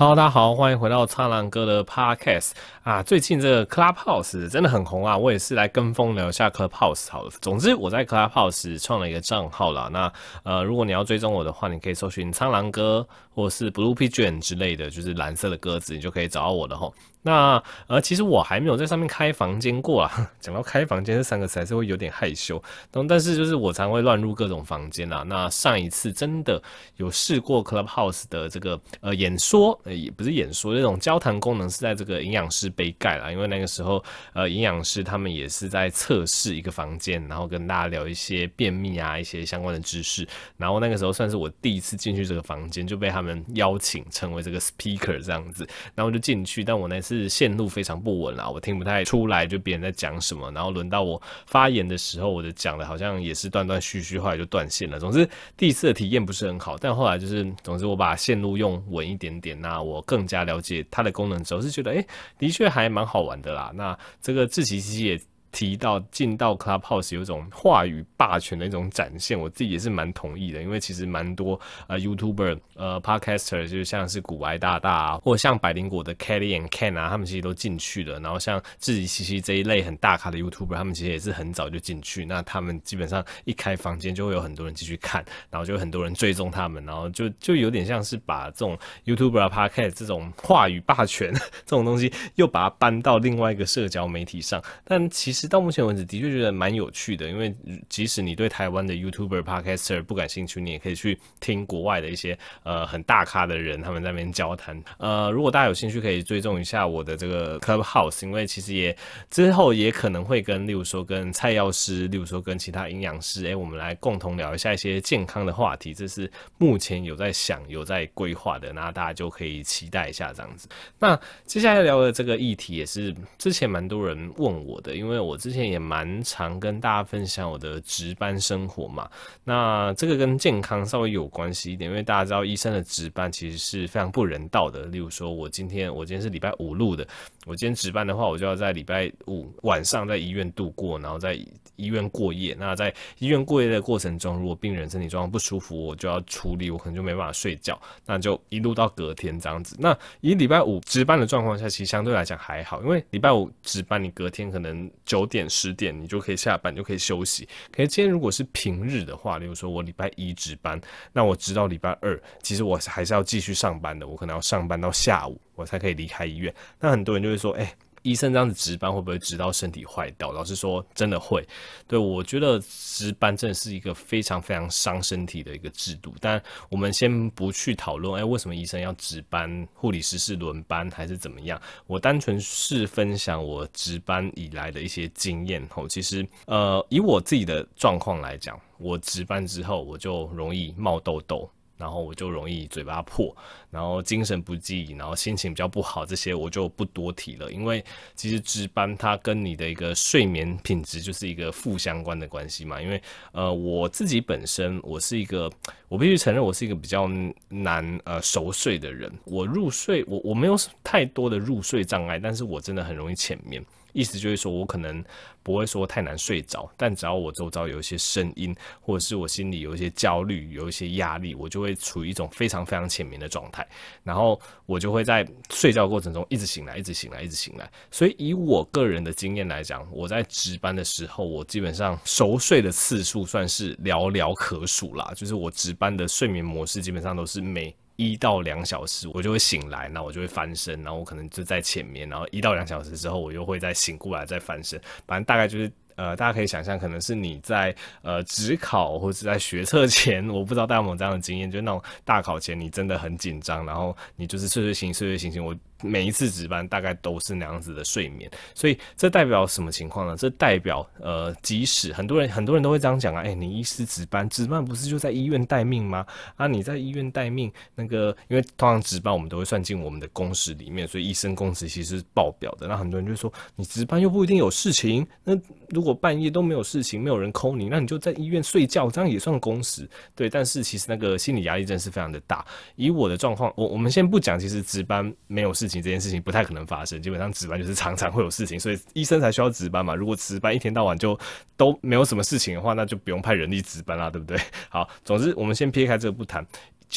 哈喽大家好，欢迎回到苍狼哥的 Podcast 啊！最近这个 Clubhouse 真的很红啊，我也是来跟风聊一下 Clubhouse 好了。总之，我在 Clubhouse 创了一个账号啦。那呃，如果你要追踪我的话，你可以搜寻苍狼哥或是 Blue Pigeon 之类的，就是蓝色的鸽子，你就可以找到我了吼。那呃，其实我还没有在上面开房间过啊。讲到开房间这三个词，还是会有点害羞。但但是就是我常会乱入各种房间啊。那上一次真的有试过 Clubhouse 的这个呃演说。也不是演说，这种交谈功能是在这个营养师杯盖啦，因为那个时候，呃，营养师他们也是在测试一个房间，然后跟大家聊一些便秘啊，一些相关的知识。然后那个时候算是我第一次进去这个房间，就被他们邀请成为这个 speaker 这样子，然后就进去，但我那次是线路非常不稳啦，我听不太出来就别人在讲什么。然后轮到我发言的时候，我的讲的好像也是断断续续，后来就断线了。总之第一次的体验不是很好，但后来就是，总之我把线路用稳一点点，那。我更加了解它的功能之后，是觉得诶、的确还蛮好玩的啦。那这个自习机也。提到进到 Clubhouse 有种话语霸权的一种展现，我自己也是蛮同意的，因为其实蛮多呃 YouTuber 呃 Podcaster 就像是古埃大大啊，或像百灵果的 Kelly and Ken 啊，他们其实都进去了。然后像志祺七七这一类很大咖的 YouTuber，他们其实也是很早就进去。那他们基本上一开房间就会有很多人继续看，然后就很多人追踪他们，然后就就有点像是把这种 YouTuber Podcast 这种话语霸权 这种东西又把它搬到另外一个社交媒体上。但其实。其实到目前为止，的确觉得蛮有趣的。因为即使你对台湾的 YouTuber、Podcaster 不感兴趣，你也可以去听国外的一些呃很大咖的人他们在那边交谈。呃，如果大家有兴趣，可以追踪一下我的这个 Clubhouse，因为其实也之后也可能会跟，例如说跟蔡药师，例如说跟其他营养师，哎，我们来共同聊一下一些健康的话题。这是目前有在想、有在规划的，那大家就可以期待一下这样子。那接下来聊的这个议题也是之前蛮多人问我的，因为我。我之前也蛮常跟大家分享我的值班生活嘛，那这个跟健康稍微有关系一点，因为大家知道医生的值班其实是非常不人道的。例如说，我今天我今天是礼拜五录的，我今天值班的话，我就要在礼拜五晚上在医院度过，然后在医院过夜。那在医院过夜的过程中，如果病人身体状况不舒服，我就要处理，我可能就没办法睡觉，那就一路到隔天这样子。那以礼拜五值班的状况下，其实相对来讲还好，因为礼拜五值班，你隔天可能九。九点十点你就可以下班，就可以休息。可是今天如果是平日的话，例如说我礼拜一值班，那我直到礼拜二，其实我还是要继续上班的。我可能要上班到下午，我才可以离开医院。那很多人就会说，哎、医生这样子值班会不会值到身体坏掉？老实说，真的会。对，我觉得值班真的是一个非常非常伤身体的一个制度。但我们先不去讨论，哎，为什么医生要值班？护理师是轮班还是怎么样？我单纯是分享我值班以来的一些经验。吼，其实，呃，以我自己的状况来讲，我值班之后我就容易冒痘痘。然后我就容易嘴巴破，然后精神不济，然后心情比较不好，这些我就不多提了。因为其实值班它跟你的一个睡眠品质就是一个负相关的关系嘛。因为呃我自己本身我是一个，我必须承认我是一个比较难呃熟睡的人。我入睡我我没有太多的入睡障碍，但是我真的很容易浅眠。意思就是说，我可能不会说太难睡着，但只要我周遭有一些声音，或者是我心里有一些焦虑、有一些压力，我就会处于一种非常非常浅眠的状态，然后我就会在睡觉过程中一直醒来、一直醒来、一直醒来。所以以我个人的经验来讲，我在值班的时候，我基本上熟睡的次数算是寥寥可数啦。就是我值班的睡眠模式基本上都是每一到两小时，我就会醒来，那我就会翻身，然后我可能就在前面，然后一到两小时之后，我又会再醒过来，再翻身，反正大概就是。呃，大家可以想象，可能是你在呃职考或者在学测前，我不知道大家有没有这样的经验，就是那种大考前你真的很紧张，然后你就是睡睡醒睡睡醒醒。我每一次值班大概都是那样子的睡眠，所以这代表什么情况呢？这代表呃，即使很多人很多人都会这样讲啊，哎、你医师值班，值班不是就在医院待命吗？啊，你在医院待命，那个因为通常值班我们都会算进我们的工时里面，所以医生工时其实是爆表的。那很多人就说，你值班又不一定有事情，那如果半夜都没有事情，没有人 call 你，那你就在医院睡觉，这样也算工时，对。但是其实那个心理压力真的是非常的大。以我的状况，我我们先不讲，其实值班没有事情这件事情不太可能发生，基本上值班就是常常会有事情，所以医生才需要值班嘛。如果值班一天到晚就都没有什么事情的话，那就不用派人力值班啦，对不对？好，总之我们先撇开这个不谈。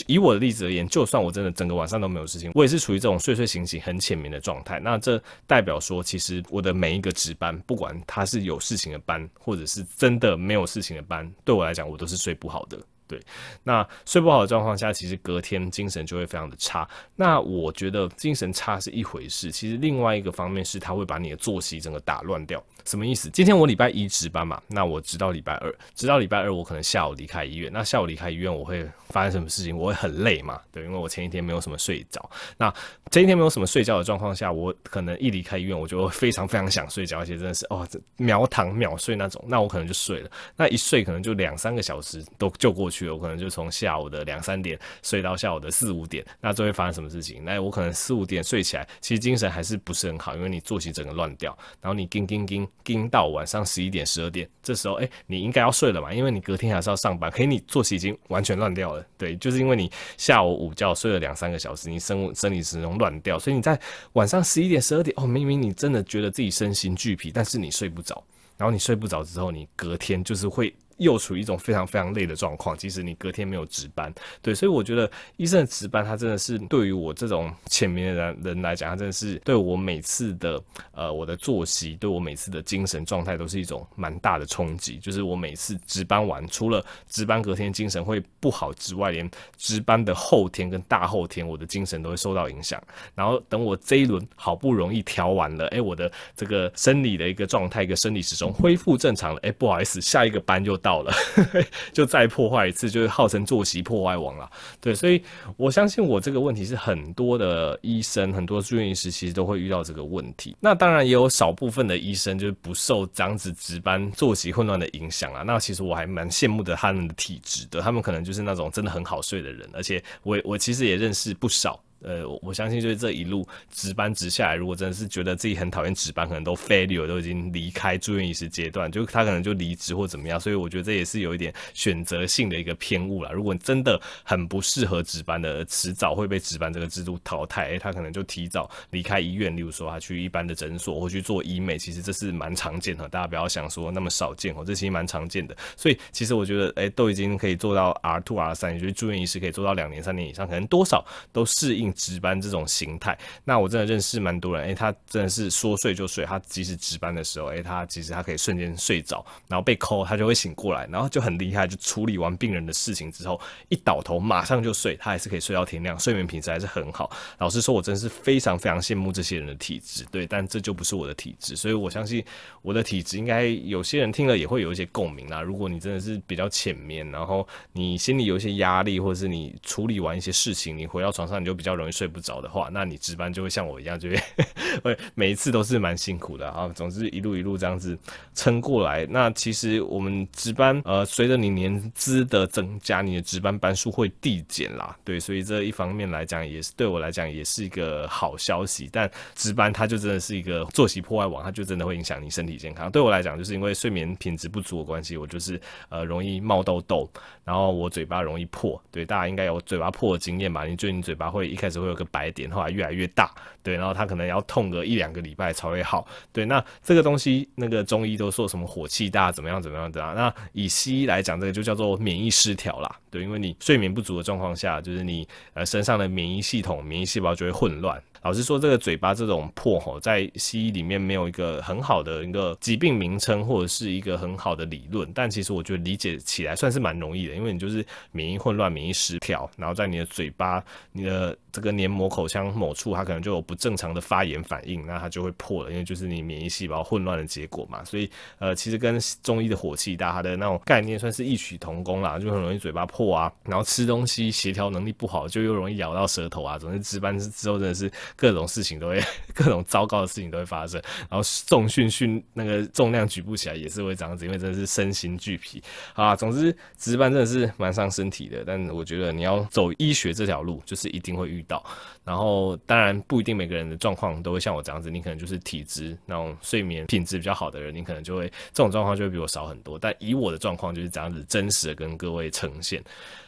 以我的例子而言，就算我真的整个晚上都没有事情，我也是处于这种睡睡醒醒、很浅眠的状态。那这代表说，其实我的每一个值班，不管他是有事情的班，或者是真的没有事情的班，对我来讲，我都是睡不好的。对，那睡不好的状况下，其实隔天精神就会非常的差。那我觉得精神差是一回事，其实另外一个方面是，它会把你的作息整个打乱掉。什么意思？今天我礼拜一值班嘛，那我直到礼拜二，直到礼拜二，我可能下午离开医院。那下午离开医院，我会发生什么事情？我会很累嘛？对，因为我前一天没有什么睡着。那前一天没有什么睡觉的状况下，我可能一离开医院，我就会非常非常想睡觉，而且真的是哦，秒躺秒睡那种。那我可能就睡了，那一睡可能就两三个小时都就过去了。我可能就从下午的两三点睡到下午的四五点。那这会发生什么事情？那我可能四五点睡起来，其实精神还是不是很好，因为你作息整个乱掉，然后你叮叮叮。盯到晚上十一点、十二点，这时候，哎、你应该要睡了嘛？因为你隔天还是要上班，可是你作息已经完全乱掉了。对，就是因为你下午午觉睡了两三个小时，你生物生理时钟乱掉，所以你在晚上十一点、十二点，哦，明明你真的觉得自己身心俱疲，但是你睡不着，然后你睡不着之后，你隔天就是会。又处于一种非常非常累的状况，即使你隔天没有值班，对，所以我觉得医生的值班，他真的是对于我这种浅眠的人人来讲，他真的是对我每次的呃我的作息，对我每次的精神状态都是一种蛮大的冲击。就是我每次值班完，除了值班隔天精神会不好之外，连值班的后天跟大后天，我的精神都会受到影响。然后等我这一轮好不容易调完了，哎，我的这个生理的一个状态，一个生理时钟恢复正常了，哎，不好意思，下一个班就到了，就再破坏一次，就是号称作息破坏王了。对，所以我相信我这个问题是很多的医生、很多住院医师其实都会遇到这个问题。那当然也有少部分的医生就是不受这样子值班作息混乱的影响啊。那其实我还蛮羡慕的他们的体质的，他们可能就是那种真的很好睡的人，而且我我其实也认识不少。呃，我相信就是这一路值班值下来，如果真的是觉得自己很讨厌值班，可能都 failure 都已经离开住院医师阶段，就他可能就离职或怎么样。所以我觉得这也是有一点选择性的一个偏误啦。如果你真的很不适合值班的，迟早会被值班这个制度淘汰。欸，他可能就提早离开医院，例如说他去一般的诊所或去做医美，其实这是蛮常见的。大家不要想说那么少见哦，这其实蛮常见的。所以其实我觉得，哎、都已经可以做到 R two R 三，也就是住院医师可以做到两年三年以上，可能多少都适应。值班这种形态，那我真的认识蛮多人，诶、他真的是说睡就睡，他即使值班的时候，诶、他其实他可以瞬间睡着，然后被 call 他就会醒过来，然后就很厉害，就处理完病人的事情之后，一倒头马上就睡，他还是可以睡到天亮，睡眠品质还是很好。老实说，我真是非常非常羡慕这些人的体质，对，但这就不是我的体质，所以我相信我的体质应该有些人听了也会有一些共鸣啦。如果你真的是比较浅眠，然后你心里有一些压力，或者是你处理完一些事情，你回到床上你就比较容易睡不着的话，那你值班就会像我一样，就会 会每一次都是蛮辛苦的啊。总之一路一路这样子撑过来。那其实我们值班，呃，随着你年资的增加，你的值班班数会递减啦。对，所以这一方面来讲，也是对我来讲也是一个好消息。但值班它就真的是一个作息破坏网，它就真的会影响你身体健康。对我来讲，就是因为睡眠品质不足的关系，我就是呃容易冒痘痘，然后我嘴巴容易破。对，大家应该有嘴巴破的经验吧？你觉得你嘴巴会一开始只会有个白点，后来越来越大，对，然后他可能要痛个一两个礼拜才会好，对，那这个东西那个中医都说什么火气大，怎么样怎么样的啊？那以西医来讲，这个就叫做免疫失调啦，对，因为你睡眠不足的状况下，就是你呃身上的免疫系统、免疫细胞就会混乱。老实说，这个嘴巴这种破吼，在西医里面没有一个很好的一个疾病名称，或者是一个很好的理论。但其实我觉得理解起来算是蛮容易的，因为你就是免疫混乱、免疫失调，然后在你的嘴巴、你的这个黏膜、口腔某处，它可能就有不正常的发炎反应，那它就会破了，因为就是你免疫细胞混乱的结果嘛。所以，呃，其实跟中医的火气大，它的那种概念算是异曲同工啦，就很容易嘴巴破啊，然后吃东西协调能力不好，就又容易咬到舌头啊。总之，值班之后真的是。各种事情都会，各种糟糕的事情都会发生，然后重训训那个重量举不起来也是会这样子，因为真的是身心俱疲啊。总之值班真的是蛮伤身体的，但我觉得你要走医学这条路，就是一定会遇到。然后当然不一定每个人的状况都会像我这样子，你可能就是体质那种睡眠品质比较好的人，你可能就会这种状况就会比我少很多。但以我的状况就是这样子，真实的跟各位呈现。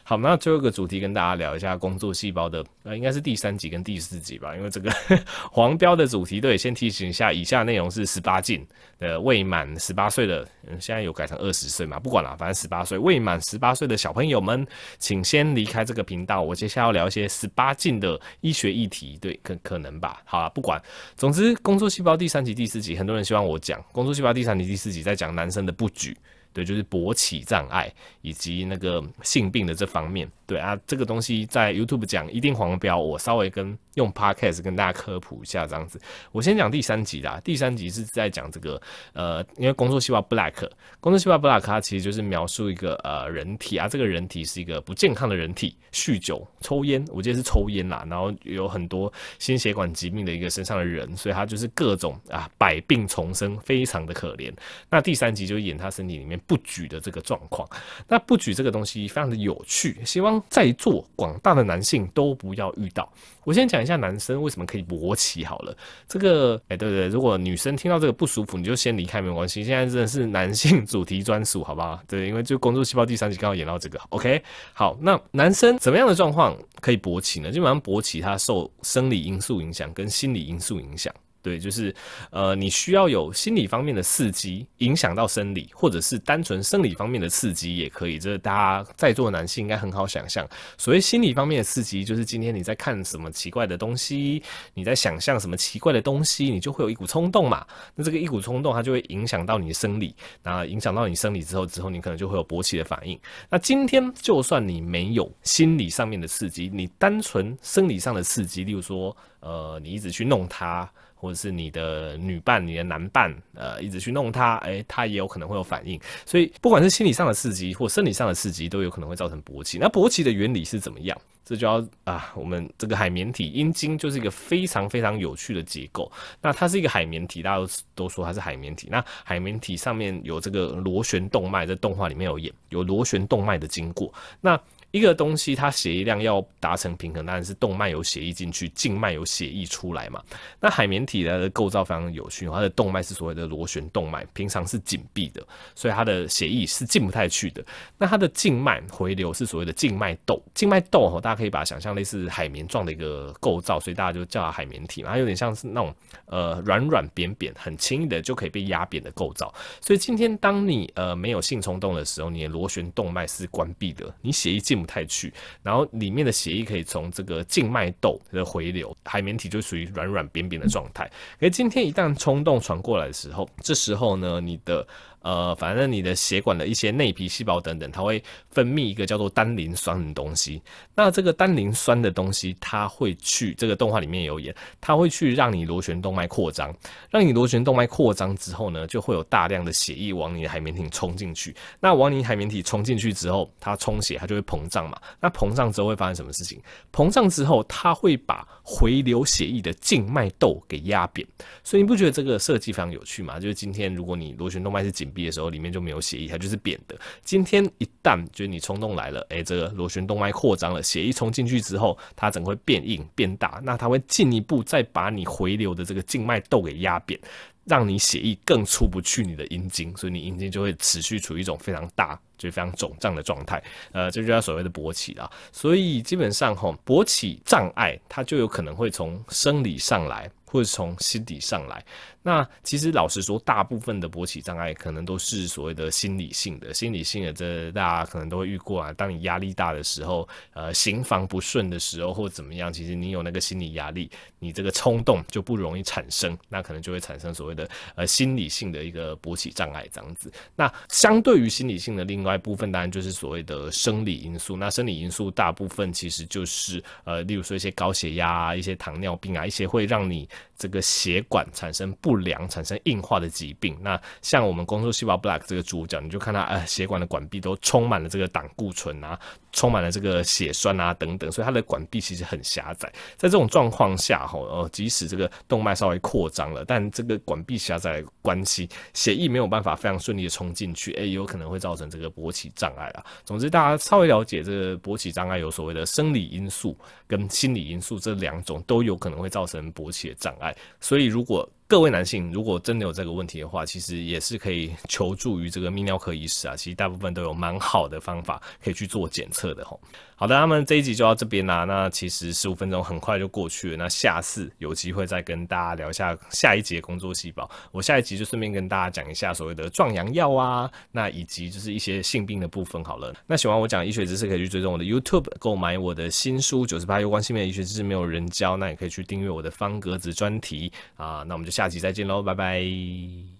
好，那最后一个主题跟大家聊一下工作细胞的，呃，应该是第三集跟第四集吧，因为这个 黄标的主题，对，先提醒一下，以下内容是十八禁的，未满十八岁的，嗯，现在有改成二十岁嘛，不管了，反正十八岁未满十八岁的小朋友们，请先离开这个频道。我接下来要聊一些十八禁的医学议题，对，可可能吧。好了，不管，总之，工作细胞第三集、第四集，很多人希望我讲工作细胞第三集、第四集，在讲男生的布局。对，就是勃起障碍以及那个性病的这方面。对啊，这个东西在 YouTube 讲一定黄标，我稍微跟用 Podcast 跟大家科普一下这样子。我先讲第三集啦，第三集是在讲这个呃，因为工作细胞 Black，工作细胞 Black 它其实就是描述一个呃人体啊，这个人体是一个不健康的人体，酗酒、抽烟，我记得是抽烟啦，然后有很多心血管疾病的一个身上的人，所以他就是各种啊百病丛生，非常的可怜。那第三集就演他身体里面不举的这个状况，那不举这个东西非常的有趣，希望。在座广大的男性都不要遇到。我先讲一下男生为什么可以勃起好了。这个，哎，对对，如果女生听到这个不舒服，你就先离开没关系。现在真的是男性主题专属，好不好？对，因为就工作细胞第三集刚好演到这个。OK，好，那男生怎么样的状况可以勃起呢？基本上勃起它受生理因素影响跟心理因素影响。对，就是呃，你需要有心理方面的刺激影响到生理，或者是单纯生理方面的刺激也可以。这大家在座的男性应该很好想象。所谓心理方面的刺激，就是今天你在看什么奇怪的东西，你在想象什么奇怪的东西，你就会有一股冲动嘛。那这个一股冲动，它就会影响到你的生理，那影响到你生理之后，之后你可能就会有勃起的反应。那今天就算你没有心理上面的刺激，你单纯生理上的刺激，例如说，呃，你一直去弄它。或者是你的女伴、你的男伴，呃，一直去弄他，哎、他也有可能会有反应。所以，不管是心理上的刺激或生理上的刺激，都有可能会造成勃起。那勃起的原理是怎么样？这就要啊，我们这个海绵体阴茎就是一个非常非常有趣的结构。那它是一个海绵体，大家都都说它是海绵体。那海绵体上面有这个螺旋动脉，在动画里面有演，有螺旋动脉的经过。那一个东西，它血液量要达成平衡，当然是动脉有血液进去，静脉有血液出来嘛。那海绵体的构造非常有趣，它的动脉是所谓的螺旋动脉，平常是紧闭的，所以它的血液是进不太去的。那它的静脉回流是所谓的静脉窦，静脉窦哦，大家可以把它想象类似海绵状的一个构造，所以大家就叫它海绵体嘛，它有点像是那种呃软软扁扁，很轻易的就可以被压扁的构造。所以今天当你呃没有性冲动的时候，你的螺旋动脉是关闭的，你血液进不太去，然后里面的血液可以从这个静脉窦的回流，海绵体就属于软软扁扁的状态。而今天一旦冲动传过来的时候，这时候呢，你的。呃，反正你的血管的一些内皮细胞等等，它会分泌一个叫做单磷酸的东西。那这个单磷酸的东西，它会去这个动画里面有演，它会去让你螺旋动脉扩张，让你螺旋动脉扩张之后呢，就会有大量的血液往你的海绵体冲进去。那往你海绵体冲进去之后，它充血，它就会膨胀嘛。那膨胀之后会发生什么事情？膨胀之后，它会把回流血液的静脉窦给压扁。所以你不觉得这个设计非常有趣吗？就是今天如果你螺旋动脉是紧。的时候里面就没有血液，它就是扁的。今天一旦就是你冲动来了，哎、这个螺旋动脉扩张了，血液冲进去之后，它整个会变硬变大，那它会进一步再把你回流的这个静脉窦给压扁，让你血液更出不去你的阴茎，所以你阴茎就会持续处于一种非常大，就是非常肿胀的状态。呃，这就叫所谓的勃起啦。所以基本上吼，勃起障碍它就有可能会从生理上来，或者从心理上来。那其实老实说，大部分的勃起障碍可能都是所谓的心理性的，心理性的这大家可能都会遇过啊。当你压力大的时候，呃，行房不顺的时候，或怎么样，其实你有那个心理压力，你这个冲动就不容易产生，那可能就会产生所谓的呃心理性的一个勃起障碍这样子。那相对于心理性的另外一部分，当然就是所谓的生理因素。那生理因素大部分其实就是呃，例如说一些高血压啊，一些糖尿病啊，一些会让你这个血管产生不良产生硬化的疾病，那像我们工作细胞 Black 这个主角，你就看他，呃，血管的管壁都充满了这个胆固醇啊，充满了这个血栓啊等等，所以它的管壁其实很狭窄。在这种状况下，吼，呃，即使这个动脉稍微扩张了，但这个管壁狭窄的关系，血液没有办法非常顺利的冲进去，诶、有可能会造成这个勃起障碍啊。总之，大家稍微了解这个勃起障碍有所谓的生理因素跟心理因素这两种，都有可能会造成勃起的障碍。所以，如果各位男性如果真的有这个问题的话，其实也是可以 求助于这个泌尿科医师啊。其实大部分都有蛮好的方法可以去做检测的吼。好的，那么这一集就到这边啦。那其实十五分钟很快就过去了。那下次有机会再跟大家聊一下下一集的工作细胞。我下一集就顺便跟大家讲一下所谓的壮阳药啊，那以及就是一些性病的部分好了。那喜欢我讲医学知识，可以去追踪我的 YouTube，购买我的新书《九十八有关性病的医学知识没有人教》。那也可以去订阅我的方格子专题啊。那我们就下集再见喽，拜拜。